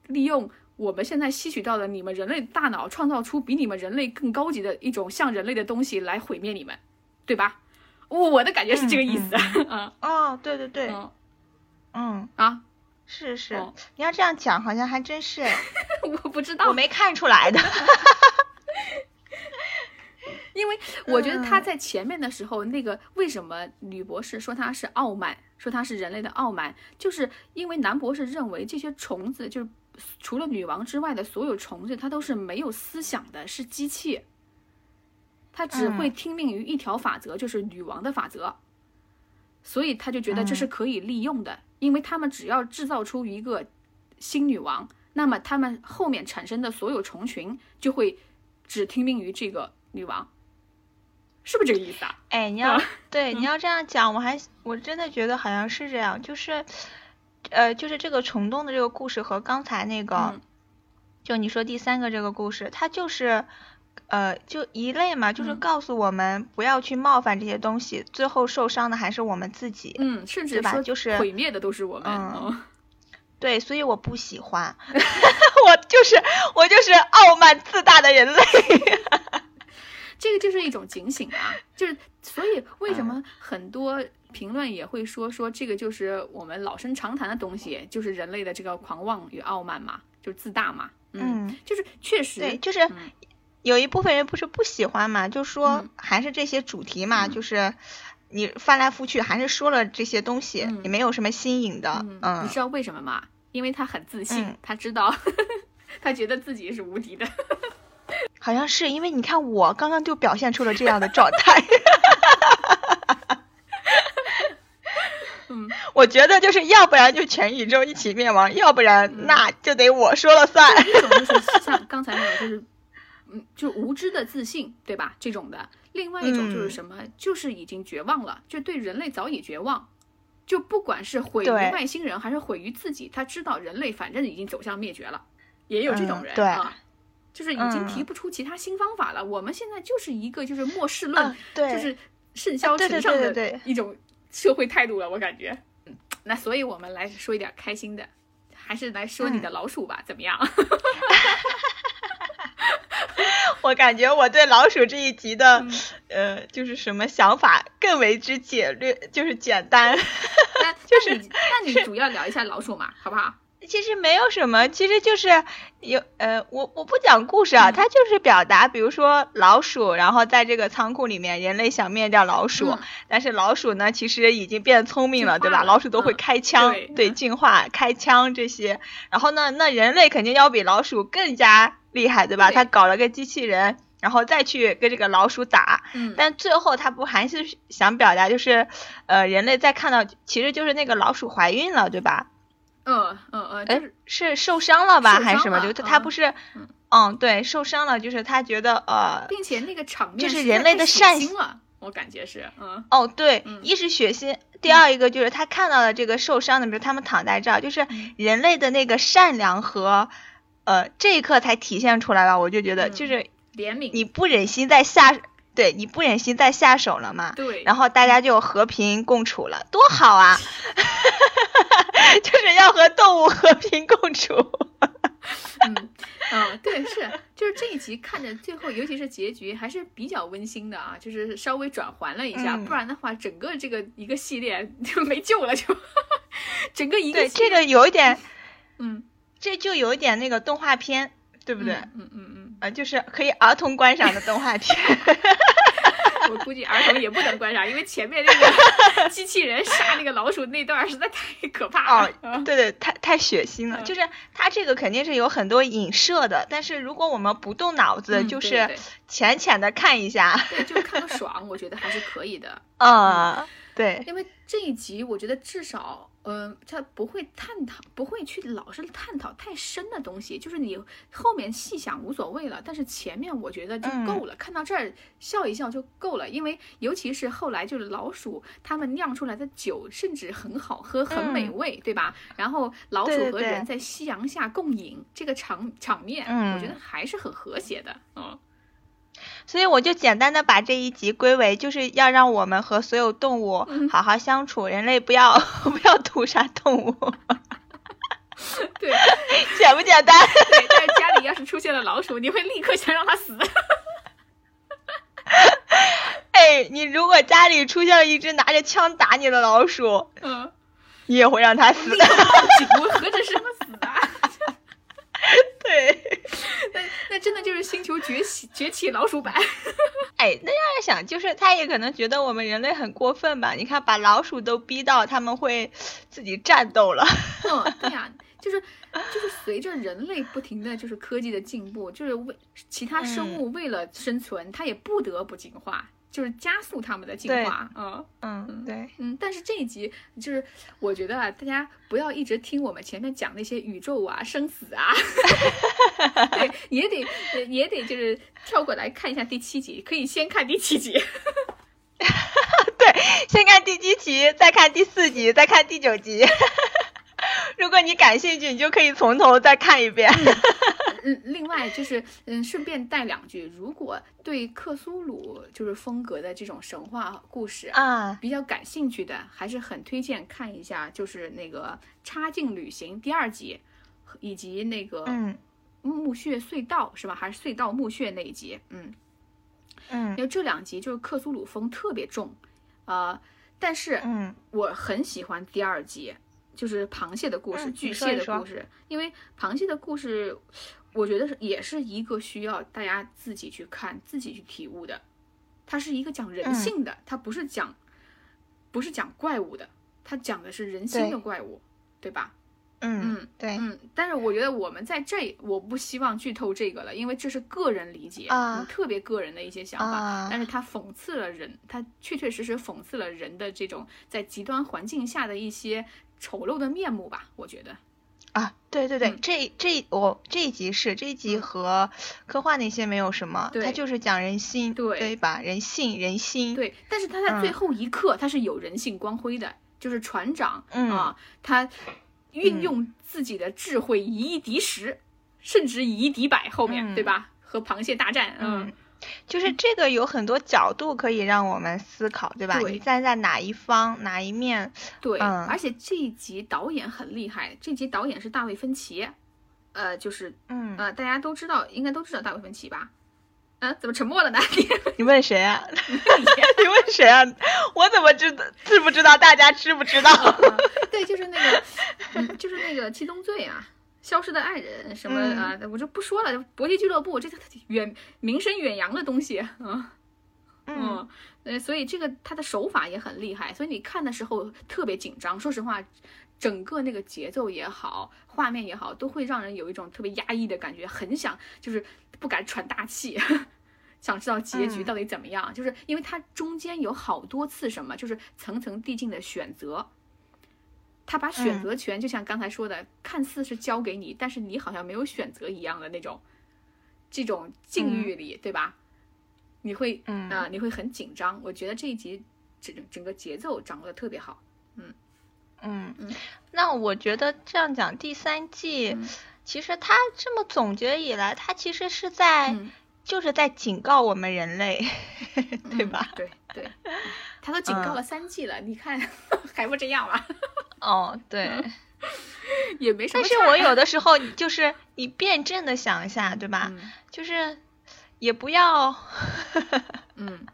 利用我们现在吸取到的你们人类大脑，创造出比你们人类更高级的一种像人类的东西来毁灭你们，对吧？”我的感觉是这个意思。[LAUGHS] 嗯，哦，对对对，嗯啊。是是，你要这样讲，好像还真是。[LAUGHS] 我不知道，我没看出来的。[LAUGHS] 因为我觉得他在前面的时候，那个为什么女博士说他是傲慢，说他是人类的傲慢，就是因为男博士认为这些虫子，就是除了女王之外的所有虫子，它都是没有思想的，是机器，它只会听命于一条法则，就是女王的法则，所以他就觉得这是可以利用的。因为他们只要制造出一个新女王，那么他们后面产生的所有虫群就会只听命于这个女王，是不是这个意思啊？哎，你要对你要这样讲，我还我真的觉得好像是这样，就是呃，就是这个虫洞的这个故事和刚才那个，就你说第三个这个故事，它就是。呃，就一类嘛，就是告诉我们不要去冒犯这些东西，最后受伤的还是我们自己。嗯，甚至吧，就是毁灭的都是我们。嗯，[LAUGHS] 对，所以我不喜欢，[LAUGHS] 我就是我就是傲慢自大的人类。[LAUGHS] 这个就是一种警醒啊，就是所以为什么很多评论也会说说这个就是我们老生常谈的东西，就是人类的这个狂妄与傲慢嘛，就是自大嘛。嗯，就是确实，对，就是。有一部分人不是不喜欢嘛，就说还是这些主题嘛，就是你翻来覆去还是说了这些东西，也没有什么新颖的。嗯，你知道为什么吗？因为他很自信，他知道，[LAUGHS] 他觉得自己是无敌的。[LAUGHS] 好像是因为你看我刚刚就表现出了这样的状态。[LAUGHS] 嗯，[LAUGHS] 我觉得就是要不然就全宇宙一起灭亡，要不然那就得我说了算。一种就是像刚才那种就是嗯。就无知的自信，对吧？这种的，另外一种就是什么？就是已经绝望了，就对人类早已绝望，就不管是毁于外星人，还是毁于自己，他知道人类反正已经走向灭绝了，也有这种人啊，就是已经提不出其他新方法了。我们现在就是一个就是末世论，对就是甚嚣尘上的一种社会态度了，我感觉。嗯那所以我们来说一点开心的，还是来说你的老鼠吧，怎么样？[LAUGHS] 我感觉我对老鼠这一集的，呃，就是什么想法更为之简略，就是简单。那 [LAUGHS] 就是，那你主要聊一下老鼠嘛，好不好？其实没有什么，其实就是有，呃，我我不讲故事啊，它就是表达，比如说老鼠，然后在这个仓库里面，人类想灭掉老鼠，但是老鼠呢，其实已经变聪明了，对吧？老鼠都会开枪，对，进化开枪这些，然后呢，那人类肯定要比老鼠更加。厉害对吧？他搞了个机器人，然后再去跟这个老鼠打。嗯。但最后他不还是想表达，就是呃，人类在看到，其实就是那个老鼠怀孕了，对吧？嗯嗯嗯。哎，是受伤了吧？还是什么？就他他不是，嗯，对，受伤了，就是他觉得呃，并且那个场面就是人类的善心了，我感觉是，嗯。哦，对，一是血腥，第二一个就是他看到了这个受伤的，比如他们躺在这儿，就是人类的那个善良和。呃，这一刻才体现出来了？我就觉得就是怜悯，你不忍心再下，对你不忍心再下手了嘛？对，然后大家就和平共处了，多好啊！[LAUGHS] 就是要和动物和平共处。嗯 [LAUGHS] 嗯，对，是，就是这一集看着最后，尤其是结局还是比较温馨的啊，就是稍微转环了一下，不然的话，整个这个一个系列就没救了，[LAUGHS] 就整个一个对这个有一点，嗯。这就有一点那个动画片，对不对？嗯嗯嗯，啊，就是可以儿童观赏的动画片。[LAUGHS] 我估计儿童也不能观赏，因为前面那个 [LAUGHS] 机器人杀那个老鼠那段实在太可怕了。哦，对对，太太血腥了。就是它这个肯定是有很多影射的，但是如果我们不动脑子，就是浅浅的看一下，对，就看个爽，我觉得还是可以的。啊，[LAUGHS] 对，因为这一集我觉得至少。嗯，他不会探讨，不会去老是探讨太深的东西，就是你后面细想无所谓了，但是前面我觉得就够了，看到这儿笑一笑就够了，因为尤其是后来就是老鼠他们酿出来的酒甚至很好喝，很美味，对吧？然后老鼠和人在夕阳下共饮，这个场场面，我觉得还是很和谐的，嗯。所以我就简单的把这一集归为，就是要让我们和所有动物好好相处，人类不要 [LAUGHS] 不要屠杀动物。[LAUGHS] 对，[LAUGHS] 简不简单？对，但是家里要是出现了老鼠，你会立刻想让它死。哎，你如果家里出现了一只拿着枪打你的老鼠，嗯，你也会让它死。我何止是他死啊！[LAUGHS] 对，那那真的就是星球崛起崛起老鼠版。[LAUGHS] 哎，那样想，就是他也可能觉得我们人类很过分吧？你看，把老鼠都逼到他们会自己战斗了。嗯，[LAUGHS] 对呀，就是就是随着人类不停的就是科技的进步，就是为其他生物为了生存，它也不得不进化。就是加速他们的进化，嗯嗯对，嗯，但是这一集就是我觉得啊，大家不要一直听我们前面讲那些宇宙啊、生死啊，[LAUGHS] 对，也得也得就是跳过来看一下第七集，可以先看第七集，[LAUGHS] 对，先看第七集，再看第四集，再看第九集。[LAUGHS] 如果你感兴趣，你就可以从头再看一遍。[LAUGHS] 嗯，另外就是，嗯，顺便带两句，如果对克苏鲁就是风格的这种神话故事啊比较感兴趣的，还是很推荐看一下，就是那个《插镜旅行》第二集，以及那个嗯墓穴隧道是吧？还是隧道墓穴那一集？嗯嗯，因为这两集就是克苏鲁风特别重，呃，但是嗯，我很喜欢第二集。就是螃蟹的故事，巨蟹的故事。因为螃蟹的故事，我觉得是也是一个需要大家自己去看、自己去体悟的。它是一个讲人性的，它不是讲，不是讲怪物的，它讲的是人心的怪物，对吧？嗯嗯，对，嗯。但是我觉得我们在这，我不希望剧透这个了，因为这是个人理解，特别个人的一些想法。但是它讽刺了人，它确确实实讽刺了人的这种在极端环境下的一些。丑陋的面目吧，我觉得，啊，对对对，这这我这一集是这一集和科幻那些没有什么，它就是讲人心，对吧？人性人心，对。但是他在最后一刻，他是有人性光辉的，就是船长啊，他运用自己的智慧以一敌十，甚至以一敌百，后面对吧？和螃蟹大战，嗯。就是这个有很多角度可以让我们思考，对吧？你站在哪一方哪一面？对，而且这一集导演很厉害，这集导演是大卫芬奇，呃，就是嗯呃，大家都知道，应该都知道大卫芬奇吧？啊，怎么沉默了呢？[LAUGHS] 你问谁啊？[LAUGHS] 你问谁啊？我怎么知道？知不知道？大家知不知道？对，就是那个，就是那个七宗罪啊。消失的爱人什么啊？我就不说了。搏击俱乐部，这远名声远扬的东西啊，嗯，呃，所以这个他的手法也很厉害，所以你看的时候特别紧张。说实话，整个那个节奏也好，画面也好，都会让人有一种特别压抑的感觉，很想就是不敢喘大气，[LAUGHS] 想知道结局到底怎么样。就是因为它中间有好多次什么，就是层层递进的选择。他把选择权，就像刚才说的，看似是交给你，但是你好像没有选择一样的那种，这种境遇里，对吧？你会嗯啊，你会很紧张。我觉得这一集整整个节奏掌握的特别好。嗯嗯嗯。那我觉得这样讲，第三季其实他这么总结以来，他其实是在就是在警告我们人类，对吧？对对。他都警告了三季了，你看 [LAUGHS] 还不这样吗？[LAUGHS] 哦，对，也没什么。但是我有的时候就是你辩证的想一下，对吧？就是也不要，嗯，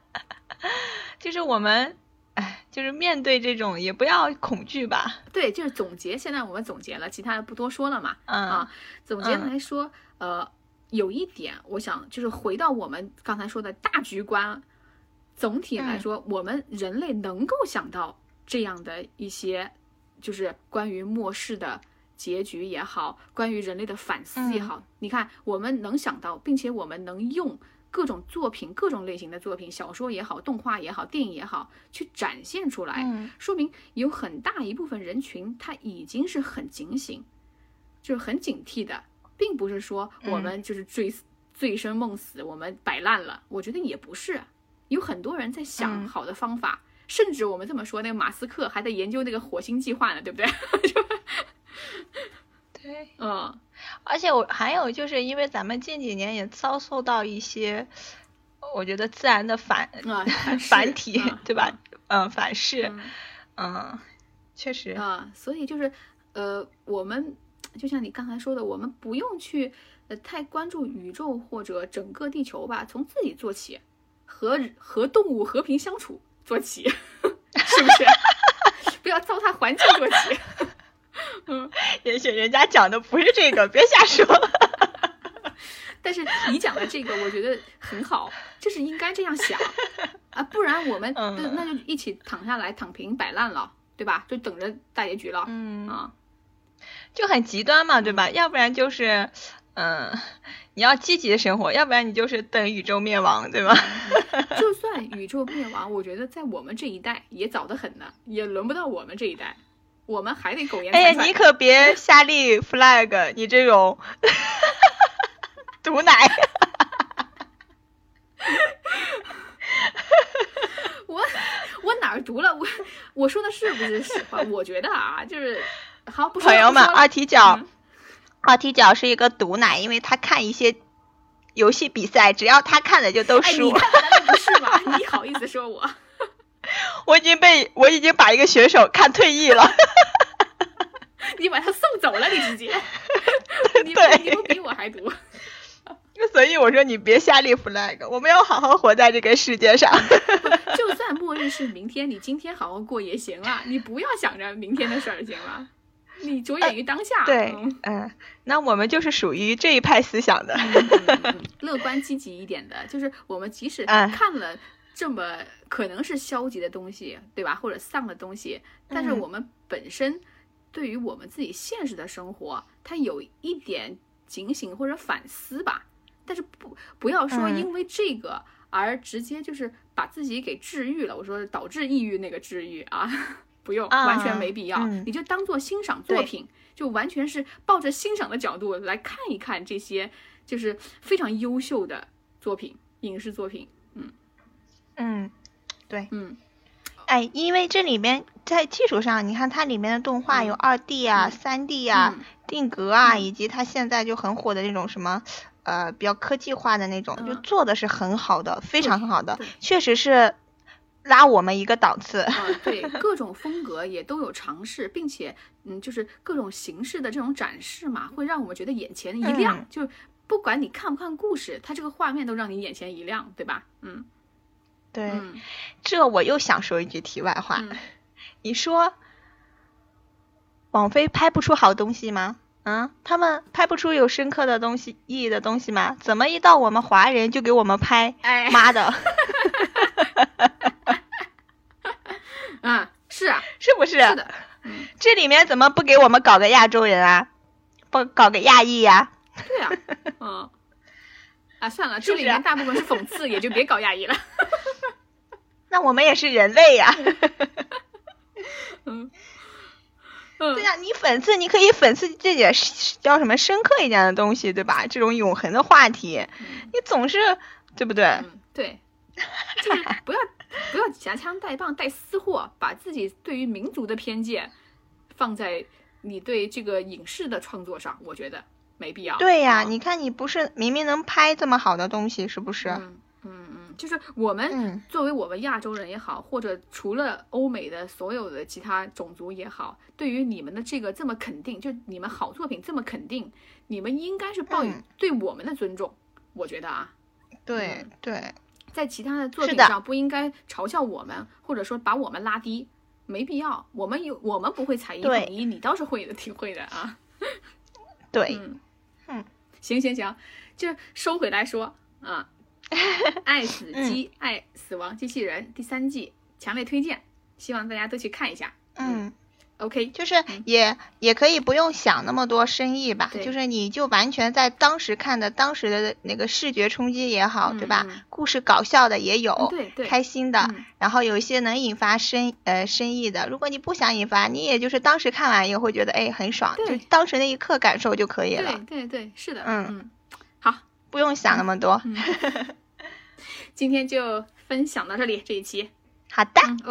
[LAUGHS] 就是我们，哎，就是面对这种也不要恐惧吧。对，就是总结。现在我们总结了，其他的不多说了嘛。嗯啊，总结来说，呃，有一点我想就是回到我们刚才说的大局观。总体来说，我们人类能够想到这样的一些，就是关于末世的结局也好，关于人类的反思也好，你看我们能想到，并且我们能用各种作品、各种类型的作品，小说也好，动画也好，电影也好，去展现出来，说明有很大一部分人群他已经是很警醒，就是很警惕的，并不是说我们就是醉醉生梦死，我们摆烂了。我觉得也不是。有很多人在想好的方法，甚至我们这么说，那个马斯克还在研究那个火星计划呢，对不对？[LAUGHS] 对，嗯，而且我还有就是因为咱们近几年也遭受到一些，我觉得自然的反反 [LAUGHS] 体，对吧？嗯，反噬，嗯，确实啊，所以就是呃，我们就像你刚才说的，我们不用去呃太关注宇宙或者整个地球吧，从自己做起。和和动物和平相处做起，[LAUGHS] 是不是？[LAUGHS] 不要糟蹋环境做起。[LAUGHS] 嗯，也许人家讲的不是这个，别瞎说。但是你讲的这个，我觉得很好，就是应该这样想啊，不然我们那就一起躺下来躺平摆烂了，对吧？就等着大结局了。嗯啊，就很极端嘛，对吧？要不然就是。嗯，你要积极的生活，要不然你就是等宇宙灭亡，对吗？就算 [LAUGHS] 宇宙灭亡，我觉得在我们这一代也早得很呢，也轮不到我们这一代，我们还得苟延残喘。哎呀，你可别瞎立 flag，你这种 [LAUGHS] 毒奶。[LAUGHS] 我我哪儿毒了？我我说的是不是实话？我觉得啊，就是好，朋友们，二踢脚。二踢脚是一个毒奶，因为他看一些游戏比赛，只要他看的就都输。你看的不是吗？[LAUGHS] 你好意思说我？[LAUGHS] 我已经被我已经把一个选手看退役了。[LAUGHS] 你把他送走了，你直接。对，你不比我还毒。所以我说你别瞎立 flag，我们要好好活在这个世界上。就算末日是明天，你今天好好过也行了，你不要想着明天的事儿，行吗？你着眼于当下，对，嗯，那我们就是属于这一派思想的，[LAUGHS] 乐观积极一点的，就是我们即使看了这么可能是消极的东西，对吧？或者丧的东西，但是我们本身对于我们自己现实的生活，它有一点警醒或者反思吧。但是不不要说因为这个而直接就是把自己给治愈了。我说导致抑郁那个治愈啊。不用，完全没必要。你就当做欣赏作品，就完全是抱着欣赏的角度来看一看这些，就是非常优秀的作品，影视作品。嗯。嗯，对，嗯，哎，因为这里面在技术上，你看它里面的动画有二 D 啊、三 D 啊、定格啊，以及它现在就很火的那种什么呃比较科技化的那种，就做的是很好的，非常很好的，确实是。拉我们一个档次啊！对，各种风格也都有尝试，并且，嗯，就是各种形式的这种展示嘛，会让我们觉得眼前一亮。就不管你看不看故事，它这个画面都让你眼前一亮，对吧？嗯，对。这我又想说一句题外话，[LAUGHS] 你说网飞拍不出好东西吗？嗯，他们拍不出有深刻的东西、意义的东西吗？怎么一到我们华人就给我们拍？哎，妈的！[LAUGHS] 啊，[LAUGHS] 是啊，是不是？是的，这里面怎么不给我们搞个亚洲人啊？不搞个亚裔呀？对呀，[LAUGHS] 嗯，啊，算了，这里面大部分是讽刺，也就别搞亚裔了。[LAUGHS] 那我们也是人类呀。嗯，对呀，你讽刺，你可以讽刺这点叫什么深刻一点的东西，对吧？这种永恒的话题，你总是对不对？对，[LAUGHS] 就是不要。不要夹枪带棒带私货，把自己对于民族的偏见放在你对这个影视的创作上，我觉得没必要。对呀，你看你不是明明能拍这么好的东西，是不是？嗯嗯嗯，就是我们作为我们亚洲人也好，或者除了欧美的所有的其他种族也好，对于你们的这个这么肯定，就你们好作品这么肯定，你们应该是抱以对我们的尊重，我觉得啊。对对。在其他的作品上不应该嘲笑我们，或者说把我们拉低，没必要。我们有，我们不会才艺统一，你倒是会的，[LAUGHS] 挺会的啊。对，嗯，行行行，就收回来说啊，[LAUGHS] 爱死机爱死亡机器人第三季，强烈推荐，希望大家都去看一下。嗯。OK，就是也也可以不用想那么多深意吧，就是你就完全在当时看的当时的那个视觉冲击也好，对吧？故事搞笑的也有，对对，开心的，然后有一些能引发深呃深意的。如果你不想引发，你也就是当时看完以后会觉得哎很爽，就当时那一刻感受就可以了。对对对，是的，嗯嗯，好，不用想那么多。[LAUGHS] 今天就分享到这里，这一期。好的，OK。